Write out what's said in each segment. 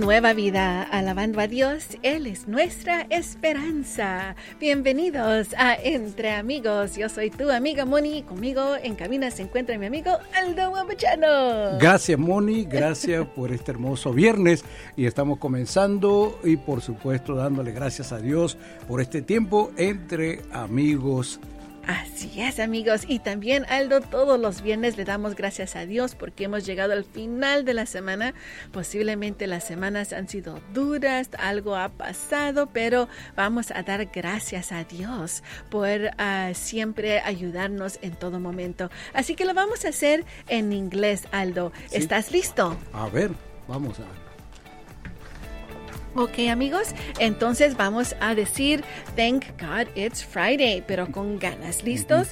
Nueva Vida, alabando a Dios, Él es nuestra esperanza. Bienvenidos a Entre Amigos. Yo soy tu amiga Moni. Conmigo en cabina se encuentra mi amigo Aldo Guapachano. Gracias Moni, gracias por este hermoso viernes. Y estamos comenzando y por supuesto dándole gracias a Dios por este tiempo entre amigos Así es, amigos. Y también, Aldo, todos los viernes le damos gracias a Dios porque hemos llegado al final de la semana. Posiblemente las semanas han sido duras, algo ha pasado, pero vamos a dar gracias a Dios por uh, siempre ayudarnos en todo momento. Así que lo vamos a hacer en inglés, Aldo. Sí. ¿Estás listo? A ver, vamos a Ok amigos, entonces vamos a decir Thank God it's Friday, pero con ganas. ¿Listos?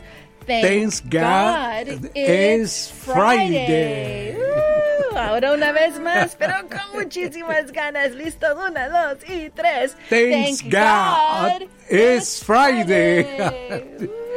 Thank God, God it's Friday. Uh, ahora una vez más, pero con muchísimas ganas. ¿Listos? Una, dos y tres. Thank, Thank God, God it's Friday. Friday.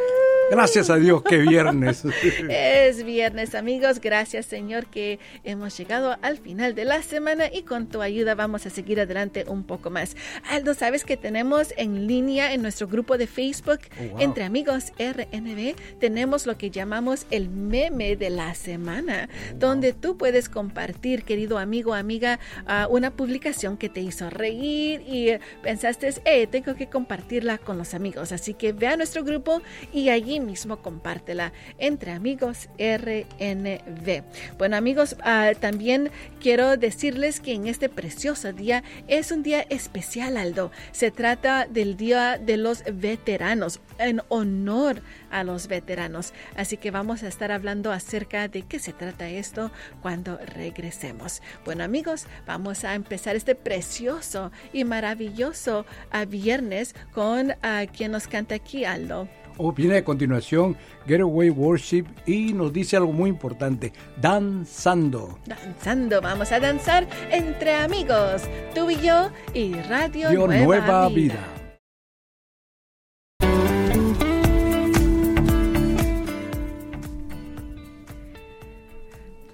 Gracias a Dios que viernes. Es viernes, amigos. Gracias, Señor, que hemos llegado al final de la semana y con tu ayuda vamos a seguir adelante un poco más. Aldo, ¿sabes que tenemos en línea en nuestro grupo de Facebook oh, wow. entre amigos RNB? Tenemos lo que llamamos el meme de la semana, oh, wow. donde tú puedes compartir, querido amigo, amiga, uh, una publicación que te hizo reír y pensaste, eh, tengo que compartirla con los amigos. Así que ve a nuestro grupo y allí mismo compártela entre amigos RNV. Bueno amigos, uh, también quiero decirles que en este precioso día es un día especial, Aldo. Se trata del Día de los Veteranos, en honor a los veteranos. Así que vamos a estar hablando acerca de qué se trata esto cuando regresemos. Bueno amigos, vamos a empezar este precioso y maravilloso uh, viernes con uh, quien nos canta aquí, Aldo viene a continuación Getaway Worship y nos dice algo muy importante, danzando. Danzando, vamos a danzar entre amigos, tú y yo y Radio Dio Nueva, Nueva Vida. Vida.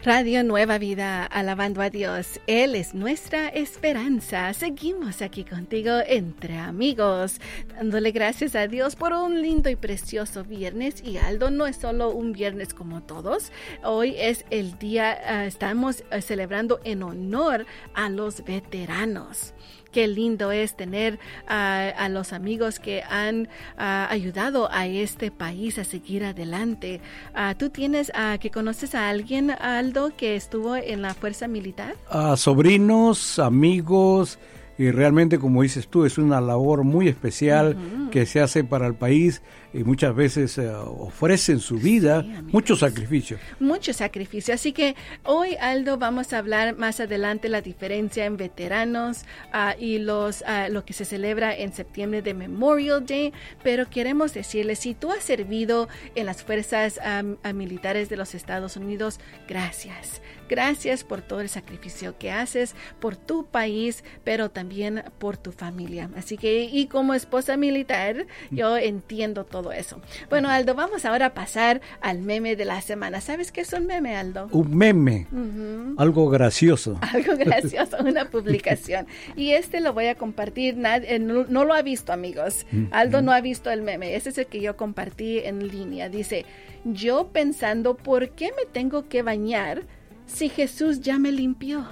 Radio Nueva Vida, alabando a Dios. Él es nuestra esperanza. Seguimos aquí contigo entre amigos, dándole gracias a Dios por un lindo y precioso viernes. Y Aldo no es solo un viernes como todos. Hoy es el día, uh, estamos uh, celebrando en honor a los veteranos qué lindo es tener uh, a los amigos que han uh, ayudado a este país a seguir adelante. Uh, ¿Tú tienes que conoces a alguien, Aldo, que estuvo en la fuerza militar? sobrinos, amigos. Y realmente, como dices tú, es una labor muy especial uh -huh. que se hace para el país y muchas veces uh, ofrecen su vida, sí, mucho sacrificio. Mucho sacrificio. Así que hoy, Aldo, vamos a hablar más adelante la diferencia en veteranos uh, y los uh, lo que se celebra en septiembre de Memorial Day. Pero queremos decirles, si tú has servido en las fuerzas um, militares de los Estados Unidos, gracias. Gracias por todo el sacrificio que haces por tu país, pero también por tu familia. Así que, y como esposa militar, yo entiendo todo eso. Bueno, Aldo, vamos ahora a pasar al meme de la semana. ¿Sabes qué es un meme, Aldo? Un meme. Uh -huh. Algo gracioso. Algo gracioso, una publicación. Y este lo voy a compartir. Nadie, no, no, lo ha visto, amigos. Aldo no ha visto el meme. Ese es el que yo compartí en línea. Dice, yo pensando, ¿por qué me tengo que bañar? Si Jesús ya me limpió.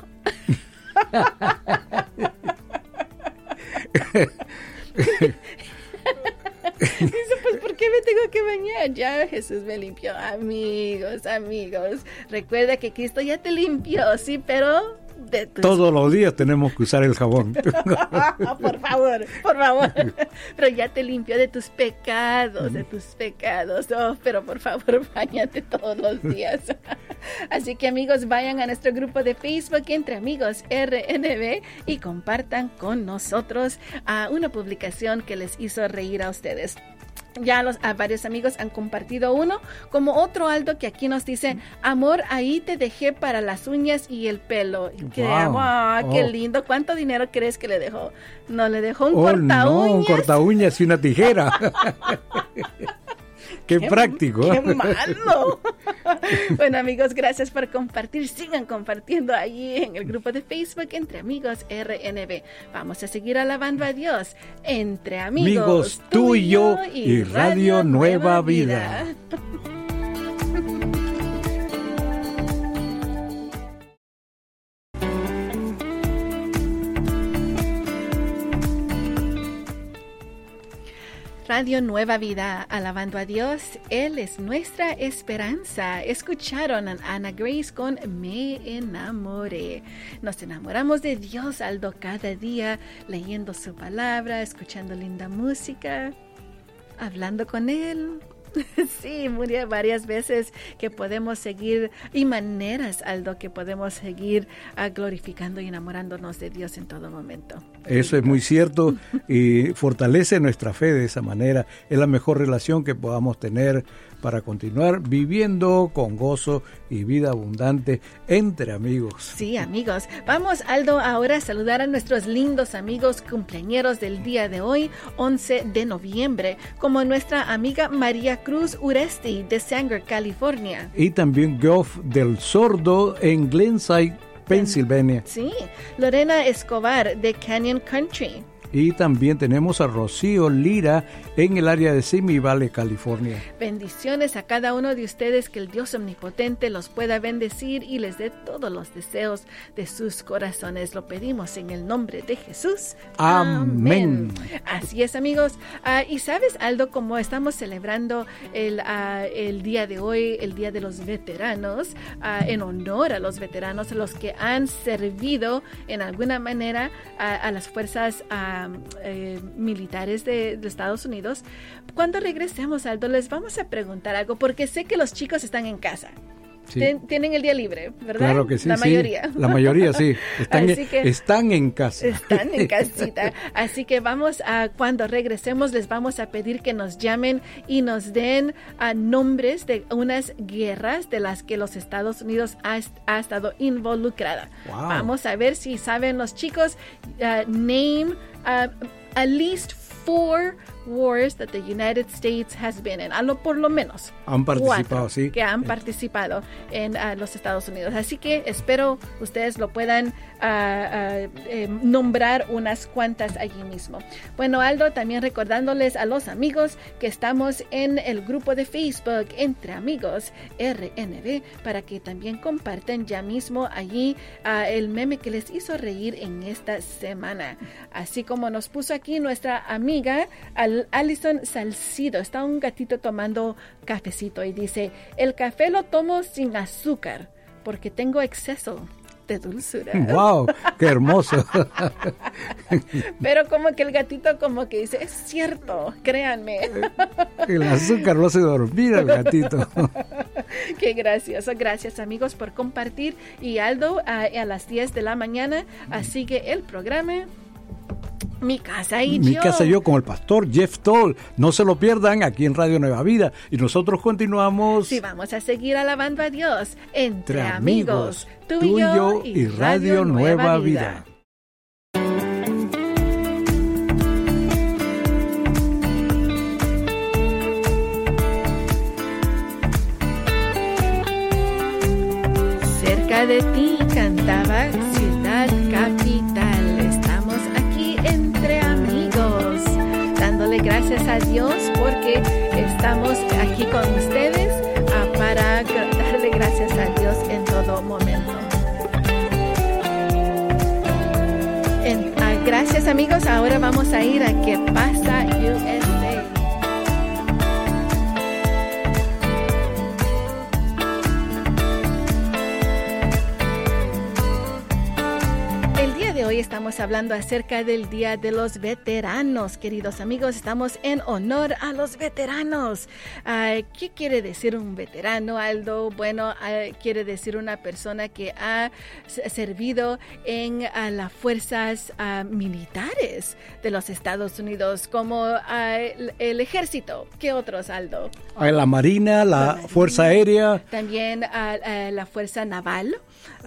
Dice, pues, ¿por qué me tengo que bañar? Ya Jesús me limpió. Amigos, amigos, recuerda que Cristo ya te limpió, sí, pero de tus... Todos los días tenemos que usar el jabón. por favor, por favor. Pero ya te limpió de tus pecados, de tus pecados. Oh, pero por favor, bañate todos los días. Así que amigos, vayan a nuestro grupo de Facebook entre amigos RNB y compartan con nosotros uh, una publicación que les hizo reír a ustedes ya los, a varios amigos han compartido uno, como otro Aldo que aquí nos dice, amor, ahí te dejé para las uñas y el pelo. Que, wow. oh, qué lindo. ¿Cuánto dinero crees que le dejó? No, le dejó un oh, corta no, uñas. un corta uñas y una tijera. Qué, qué, práctico. Qué malo. bueno, amigos, gracias por compartir. Sigan compartiendo allí en el grupo de Facebook Entre Amigos RNB. Vamos a seguir alabando a Dios. Entre amigos, tú y yo y Radio Nueva Vida. Radio Nueva Vida, alabando a Dios, Él es nuestra esperanza. Escucharon a Ana Grace con Me enamoré. Nos enamoramos de Dios, Aldo, cada día, leyendo su palabra, escuchando linda música, hablando con Él. Sí, varias veces que podemos seguir y maneras, Aldo, que podemos seguir ah, glorificando y enamorándonos de Dios en todo momento. Eso es muy cierto y fortalece nuestra fe de esa manera. Es la mejor relación que podamos tener para continuar viviendo con gozo y vida abundante entre amigos. Sí, amigos. Vamos, Aldo, ahora a saludar a nuestros lindos amigos cumpleañeros del día de hoy, 11 de noviembre, como nuestra amiga María Cruz Uresti de Sanger, California. Y también Geoff del Sordo en Glenside, Pennsylvania. Sí, Lorena Escobar de Canyon Country. Y también tenemos a Rocío Lira en el área de Simi Valley, California. Bendiciones a cada uno de ustedes, que el Dios omnipotente los pueda bendecir y les dé todos los deseos de sus corazones. Lo pedimos en el nombre de Jesús. Amén. Así es, amigos. Ah, y sabes, Aldo, como estamos celebrando el, ah, el, día de hoy, el Día de los Veteranos, ah, en honor a los veteranos, los que han servido en alguna manera a las fuerzas eh, militares de, Estados Unidos. Cuando regresemos, Aldo, les vamos a preguntar algo, porque sé que los chicos están en casa. Tienen el día libre, ¿verdad? Claro que sí. La mayoría. La mayoría, sí. Están, están en casa. Están en casita. Así que vamos a, cuando regresemos, les vamos a pedir que nos llamen y nos den a ah, nombres de unas guerras de las que los Estados Unidos ha, estado involucrada. Vamos a ver si saben los chicos, ah, name uh, at least four wars that the United States has been in, a lo por lo menos. Han participado, sí. Que han participado en uh, los Estados Unidos. Así que espero ustedes lo puedan uh, uh, eh, nombrar unas cuantas allí mismo. Bueno, Aldo, también recordándoles a los amigos que estamos en el grupo de Facebook Entre Amigos RNB para que también compartan ya mismo allí el meme que les hizo reír en esta semana. Así como nos puso aquí nuestra amiga al Alison Salcido. Está un gatito tomando cafecito y dice, el café lo tomo sin azúcar porque tengo exceso de dulzura. ¡Wow! ¡Qué hermoso! Pero como que el gatito como que dice, es cierto, créanme. El azúcar lo hace dormir al gatito. Qué gracioso. Gracias amigos por compartir. Y Aldo a, a las 10 de la mañana sigue el programa. Mi casa y yo. Mi casa y yo con el pastor Jeff Toll. No se lo pierdan aquí en Radio Nueva Vida. Y nosotros continuamos. Sí, vamos a seguir alabando a Dios entre, amigos, tú, y yo y Radio, Nueva, Vida. Cerca de ti cantaba gracias a Dios porque estamos aquí con ustedes ah, para darle gracias a Dios en todo momento. Ah, gracias amigos, ahora vamos a ir a qué pasa USA. Hoy estamos hablando acerca del Día de los Veteranos, queridos amigos. Estamos en honor a los veteranos. ¿Qué quiere decir un veterano, Aldo? Bueno, quiere decir una persona que ha servido en las fuerzas militares de los Estados Unidos, como el, ejército. ¿Qué otros, Aldo? La Marina, la, Fuerza Aérea. También la Fuerza Naval.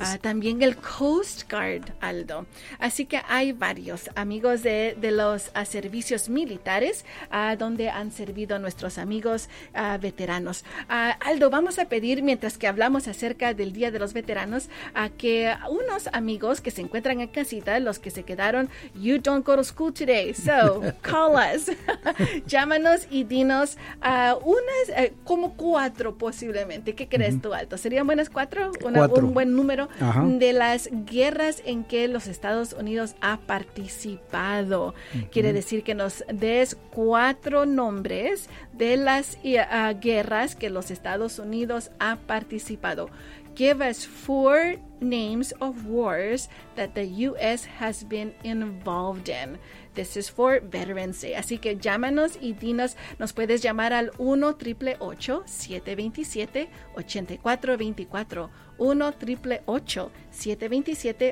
Ah, también el Coast Guard, Aldo. Así que hay varios amigos de, de los ah, servicios militares ah, donde han servido nuestros amigos ah, veteranos. Aldo, vamos a pedir, mientras que hablamos acerca del Día de los Veteranos, a que unos amigos que se encuentran en casita, los que se quedaron, you don't go to school today, so call us. Llámanos y dinos unas, eh, como cuatro posiblemente. ¿Qué crees tú, Aldo? ¿Serían buenas cuatro? Una- Cuatro. un buen número Ajá. de las guerras en que los Estados Unidos ha participado. Quiere decir que nos des cuatro nombres de las ah, guerras que los Estados Unidos ha participado. Give us four names of wars that the U.S. has been involved in. This is for Veterans Day. Así que llámanos y dinos, nos puedes llamar al 1 888 727 8424 1 888 727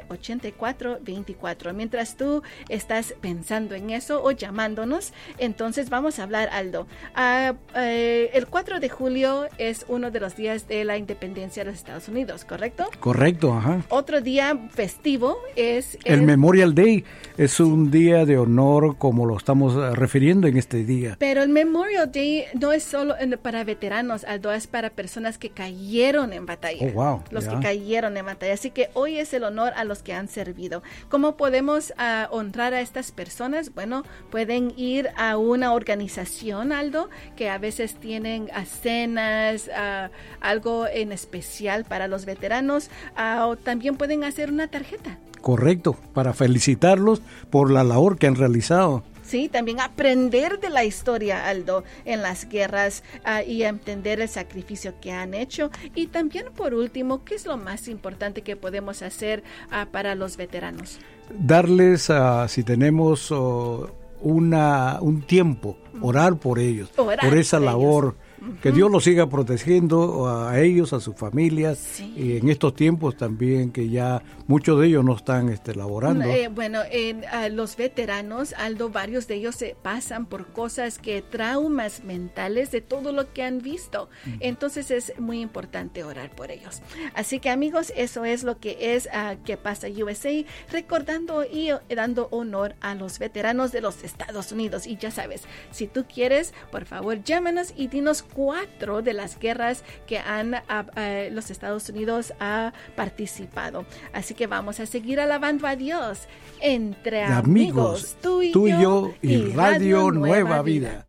8424 Mientras tú estás pensando en eso o llamándonos, entonces vamos a hablar, Aldo. Ah, eh, el 4 de julio es uno de los días de la independencia de los Estados Unidos, ¿correcto? Correcto, ajá. Otro día festivo es El Memorial Day es un día de honor como lo estamos eh, refiriendo en este día. Pero el Memorial Day no es solo para veteranos, Aldo, es para personas que cayeron en batalla. Oh, wow, Los que cayeron en batalla. Así que hoy es el honor a los que han servido. ¿Cómo podemos ah, honrar a estas personas? Bueno, pueden ir a una organización, Aldo, que a veces tienen ah, cenas, ah, algo en especial para los veteranos, ah, o también pueden hacer una tarjeta. Correcto, para felicitarlos por la labor que han realizado. Sí, también aprender de la historia, Aldo, en las guerras ah, y entender el sacrificio que han hecho. Y también, por último, ¿qué es lo más importante que podemos hacer ah, para los veteranos? Darles, ah, si tenemos oh, una, un tiempo, orar por ellos, Orar por esa por ellos. Que Dios los siga protegiendo a ellos, a sus familias, Sí. y en estos tiempos también que ya muchos de ellos no están este, laborando. Eh, bueno, en ah, los veteranos, Aldo, varios de ellos se pasan por cosas que traumas mentales de todo lo que han visto. Entonces es muy importante orar por ellos. Así que amigos, eso es lo que es ah, que pasa USA, recordando y eh, dando honor a los veteranos de los Estados Unidos. Y ya sabes, si tú quieres, por favor, llámanos y dinos cuatro de las guerras que han ah, ah, los Estados Unidos ha participado. Así que vamos a seguir alabando a Dios entre de amigos, tú y, yo y Radio Nueva Vida.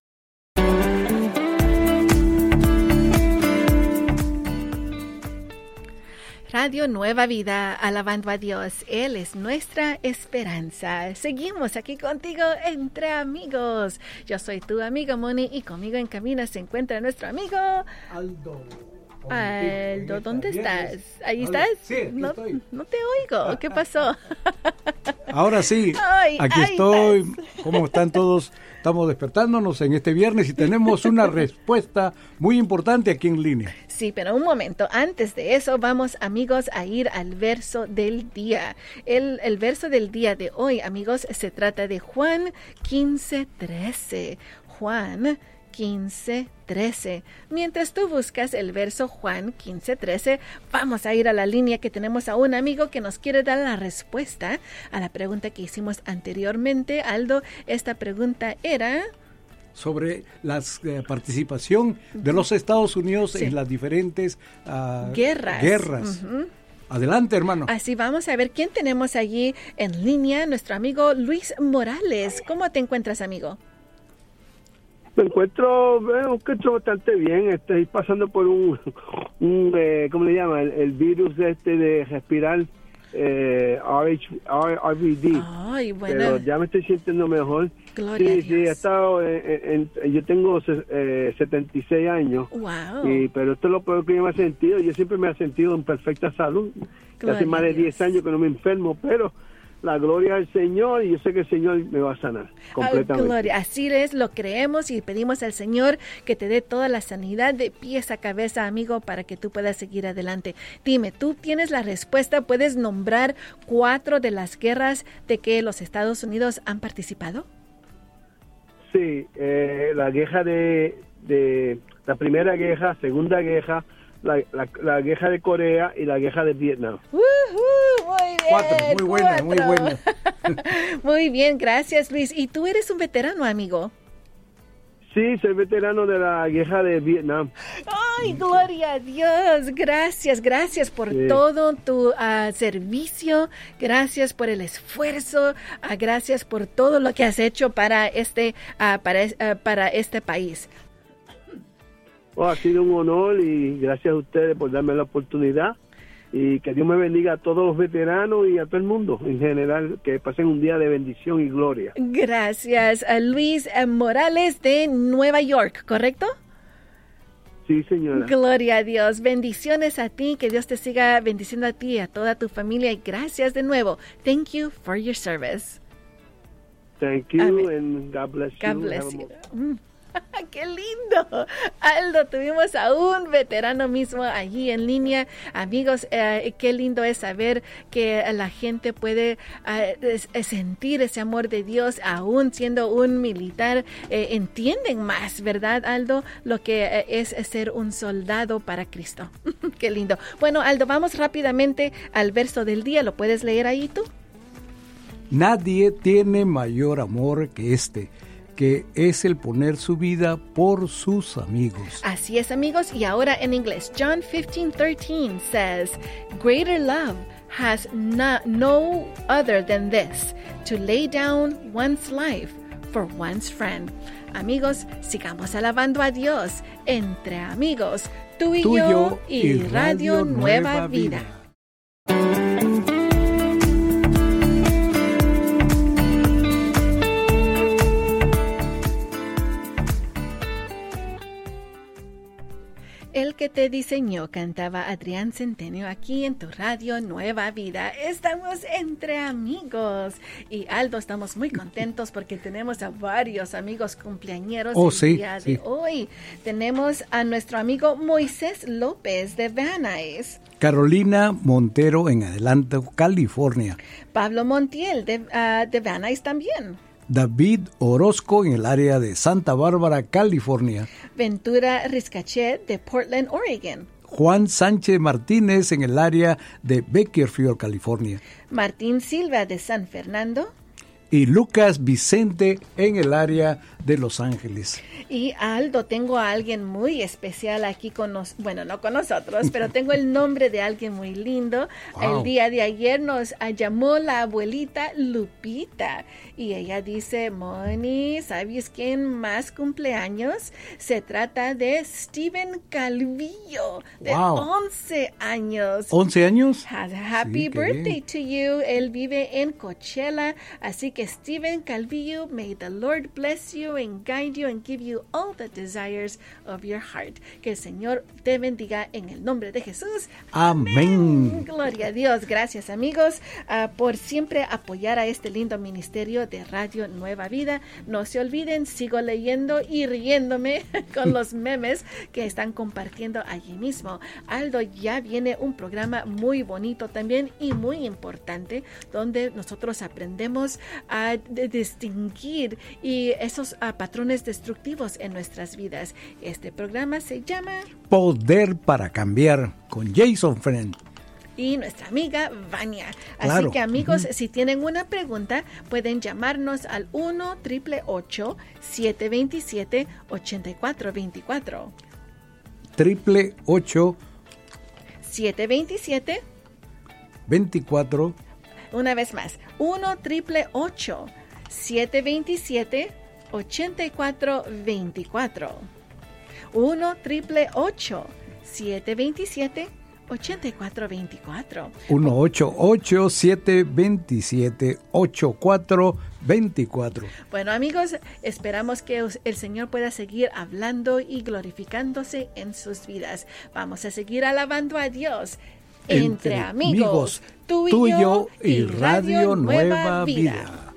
Radio Nueva Vida, alabando a Dios. Él es nuestra esperanza. Seguimos aquí contigo entre amigos. Yo soy tu amiga Moni y conmigo en camino se encuentra nuestro amigo Aldo. Aldo. ¿Dónde estás? ¿Ahí estás? Sí, aquí no, estoy. no te oigo. ¿Qué pasó? Ahora sí, Ay, aquí estoy. estás. ¿Cómo están todos? Estamos despertándonos en este viernes y tenemos una respuesta muy importante aquí en línea. Sí, pero un momento, antes de eso vamos amigos a ir al verso del día. El, el verso del día de hoy, amigos, se trata de Juan 15, 13. Juan 15, 13. Mientras tú buscas el verso Juan 15, 13, vamos a ir a la línea que tenemos a un amigo que nos quiere dar la respuesta a la pregunta que hicimos anteriormente. Aldo, esta pregunta era... sobre la participación de los Estados Unidos Sí. en las diferentes ah, Guerras. guerras. Adelante, hermano. Así vamos a ver quién tenemos allí en línea, nuestro amigo Luis Morales. ¿Cómo te encuentras, amigo? Me encuentro, me encuentro bastante bien. Estoy pasando por un, un eh, ¿cómo le llama? El, el virus este de respirar, eh, RH, RVD. Ay, bueno. Pero ya me estoy sintiendo mejor. Gloria sí, sí, he estado, en, en- yo tengo eh, 76 años. Wow. Y, pero esto es lo peor que yo me he sentido. Yo siempre me he sentido en perfecta salud. Gloria Hace más de Dios. 10 años que no me enfermo, pero la gloria al Señor y yo sé que el Señor me va a sanar completamente. gloria. Así es, lo creemos y pedimos al Señor que te dé toda la sanidad de pies a cabeza, amigo, para que tú puedas seguir adelante. Dime, ¿tú tienes la respuesta? ¿Puedes nombrar cuatro de las guerras de que los Estados Unidos han participado? Sí, eh, la guerra de, de la primera guerra, segunda guerra, la, la, la guerra de Corea y la guerra de Vietnam. Muy bien. Cuatro, muy buena, muy cuatro. buena. Muy bien, gracias Luis. ¿Y tú eres un veterano, amigo? Sí, soy veterano de la guerra de Vietnam. Ay, gloria a Dios. Gracias, gracias por todo tu ah, servicio. Gracias por el esfuerzo. Ah, gracias por todo lo que has hecho para este, uh, para, para este país. Oh, ha sido un honor y gracias a ustedes por darme la oportunidad y que Dios me bendiga a todos los veteranos y a todo el mundo en general, que pasen un día de bendición y gloria. Gracias, a Luis Morales de Nueva York, ¿correcto? Sí, señora. Gloria a Dios. Bendiciones a ti. Que Dios te siga bendiciendo a ti y a toda tu familia. Y gracias de nuevo. Thank you for your service. Thank you and God bless you. God bless you. ¡Qué lindo! Aldo, tuvimos a un veterano mismo allí en línea. Amigos, eh, qué lindo es saber que la gente puede eh, sentir ese amor de Dios aún siendo un militar. Eh, entienden más, ¿verdad, Aldo? Lo que es ser un soldado para Cristo. qué lindo. Bueno, Aldo, vamos rápidamente al verso del día. ¿Lo puedes leer ahí tú? Nadie tiene mayor amor que este que es el poner su vida por sus amigos. Así es, amigos, y ahora en inglés, John 15:13 says, Greater love has no other than this, to lay down one's life for one's friend. Amigos, sigamos alabando a Dios entre amigos, tú y yo y, Radio, Nueva, vida. Que te diseñó cantaba Adrián Centenio aquí en tu radio Nueva Vida. Estamos entre amigos. Y Aldo, estamos muy contentos porque tenemos a varios amigos cumpleañeros oh, el día de hoy. Tenemos a nuestro amigo Moisés López de Van Nuys. Carolina Montero en Adelanto, California. Pablo Montiel de, uh, de Van Nuys también. David Orozco en el área de Santa Bárbara, California. Ventura Riscachet de Portland, Oregon. Juan Sánchez Martínez en el área de Bakersfield, California. Martín Silva de San Fernando. Y Lucas Vicente en el área de Los Ángeles. Y Aldo, tengo a alguien muy especial aquí con nosotros, bueno, no con nosotros, pero tengo el nombre de alguien muy lindo. El día de ayer nos llamó la abuelita Lupita y ella dice, Moni, ¿sabes quién más cumpleaños? Se trata de Steven Calvillo, de 11 años. ¿11 años? Happy birthday to you. Él vive en Coachella, así que Steven Calvillo, may the Lord bless you and guide you and give you all the desires of your heart. Que el Señor te bendiga en el nombre de Jesús. Amén. Gloria a Dios. Gracias amigos uh, por siempre apoyar a este lindo ministerio de Radio Nueva Vida. No se olviden, sigo leyendo y riéndome con los memes que están compartiendo allí mismo. Aldo, ya viene un programa muy bonito también y muy importante donde nosotros aprendemos a distinguir y esos patrones destructivos en nuestras vidas. Este programa se llama Poder para Cambiar con Jason Friend y nuestra amiga Vania. Así que amigos, si tienen una pregunta, pueden llamarnos al 1 triple 727 8424. Triple 8 727 24 Una vez más, 1 triple 727 8424. 1 triple 727 8424. 1-888-727-8424. Bueno, amigos, esperamos que el Señor pueda seguir hablando y glorificándose en sus vidas. Vamos a seguir alabando a Dios. Entre, amigos, tú y, yo y Radio, Nueva, Vida.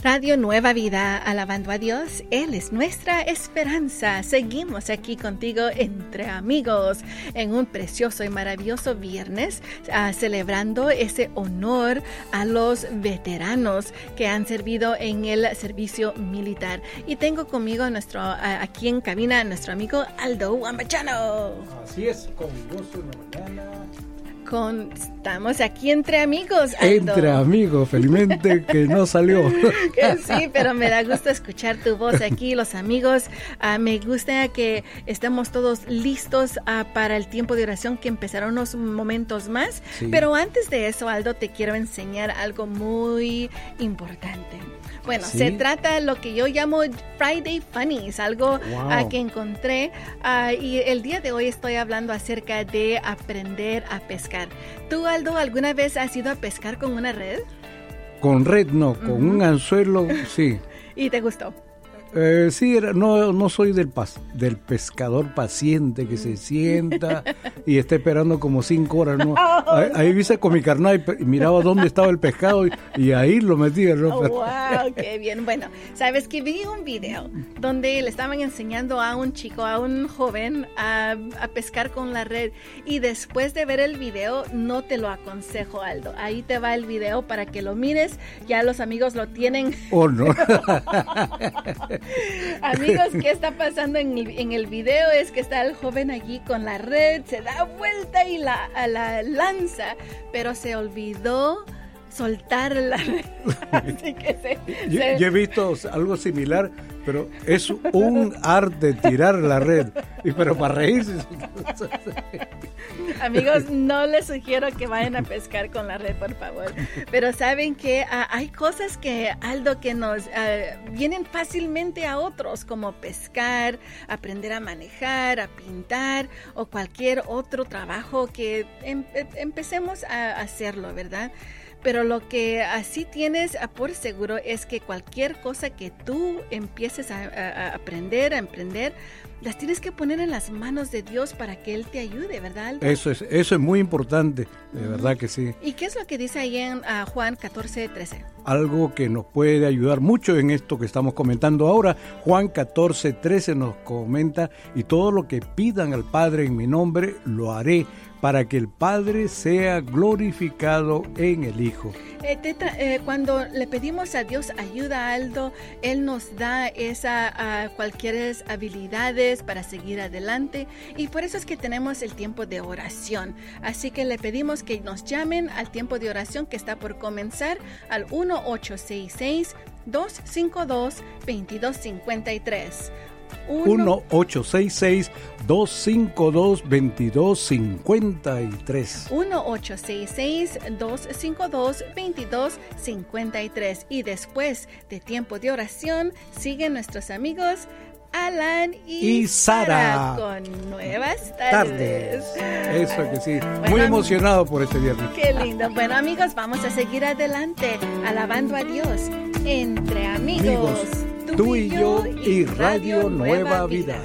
Radio Nueva Vida, alabando a Dios, Él es nuestra esperanza. Seguimos aquí contigo entre amigos en un precioso y maravilloso viernes, uh, celebrando ese honor a los veteranos que han servido en el servicio militar. Y tengo conmigo nuestro, aquí en cabina nuestro amigo Aldo Wambachano. Así es, con gozo en mañana con, estamos aquí entre amigos. Entre amigos, felizmente que no salió. sí, pero me da gusto escuchar tu voz aquí, los amigos. Uh, me gusta que estemos todos listos uh, para el tiempo de oración que empezará unos momentos más. Sí. Pero antes de eso, Aldo, te quiero enseñar algo muy importante. Bueno, ¿Sí? se trata de lo que yo llamo Friday Funnies, algo wow. uh, que encontré uh, y el día de hoy estoy hablando acerca de aprender a pescar. ¿Tú, Aldo, alguna vez has ido a pescar con una red? Con red no, con uh -huh. un anzuelo sí. ¿Y te gustó? Eh, sí, no, no soy del, pas, del pescador paciente que se sienta y está esperando como cinco horas. ¿no? Oh, ahí, ahí viste con mi carnal y, miraba dónde estaba el pescado y, y ahí lo metía. ¿no? Oh, ¡Wow! ¡Qué bien! Bueno, sabes que vi un video donde le estaban enseñando a un chico, a un joven, a, a pescar con la red y después de ver el video, no te lo aconsejo, Aldo. Ahí te va el video para que lo mires. Ya los amigos lo tienen. ¡Oh, no! Amigos, ¿qué está pasando en el, video? Es que está el joven allí con la red, se da vuelta y la, la lanza, pero se olvidó soltar la red. Así que se, yo, se... yo, he visto algo similar, pero es un arte tirar la red, y pero para reírse. Amigos, no les sugiero que vayan a pescar con la red, por favor. Pero saben que uh, hay cosas que, Aldo, que nos uh, vienen fácilmente a otros, como pescar, aprender a manejar, a pintar o cualquier otro trabajo que em empecemos a hacerlo, ¿verdad? Pero lo que así tienes por seguro es que cualquier cosa que tú empieces a, a, aprender, a emprender, las tienes que poner en las manos de Dios para que Él te ayude, ¿verdad? Eso es, eso es muy importante, de verdad que sí. ¿Y qué es lo que dice ahí en uh, Juan 14, 13? Algo que nos puede ayudar mucho en esto que estamos comentando ahora. Juan 14, 13 nos comenta, y todo lo que pidan al Padre en mi nombre, lo haré para que el Padre sea glorificado en el Hijo. Eh, eh, cuando le pedimos a Dios ayuda Aldo, Él nos da esa uh, cualquier habilidades para seguir adelante y por eso es que tenemos el tiempo de oración. Así que le pedimos que nos llamen al tiempo de oración que está por comenzar al 1866 252 2253. 1-866-252-2253. 1-866-252-2253. Y después de tiempo de oración, siguen nuestros amigos Alan y, y Sara con nuevas tardes. tardes. Eso que sí. Bueno, Muy emocionado por este viernes. Qué lindo. Bueno, amigos, vamos a seguir adelante, alabando a Dios entre amigos. amigos tú y yo y Radio Nueva Vida.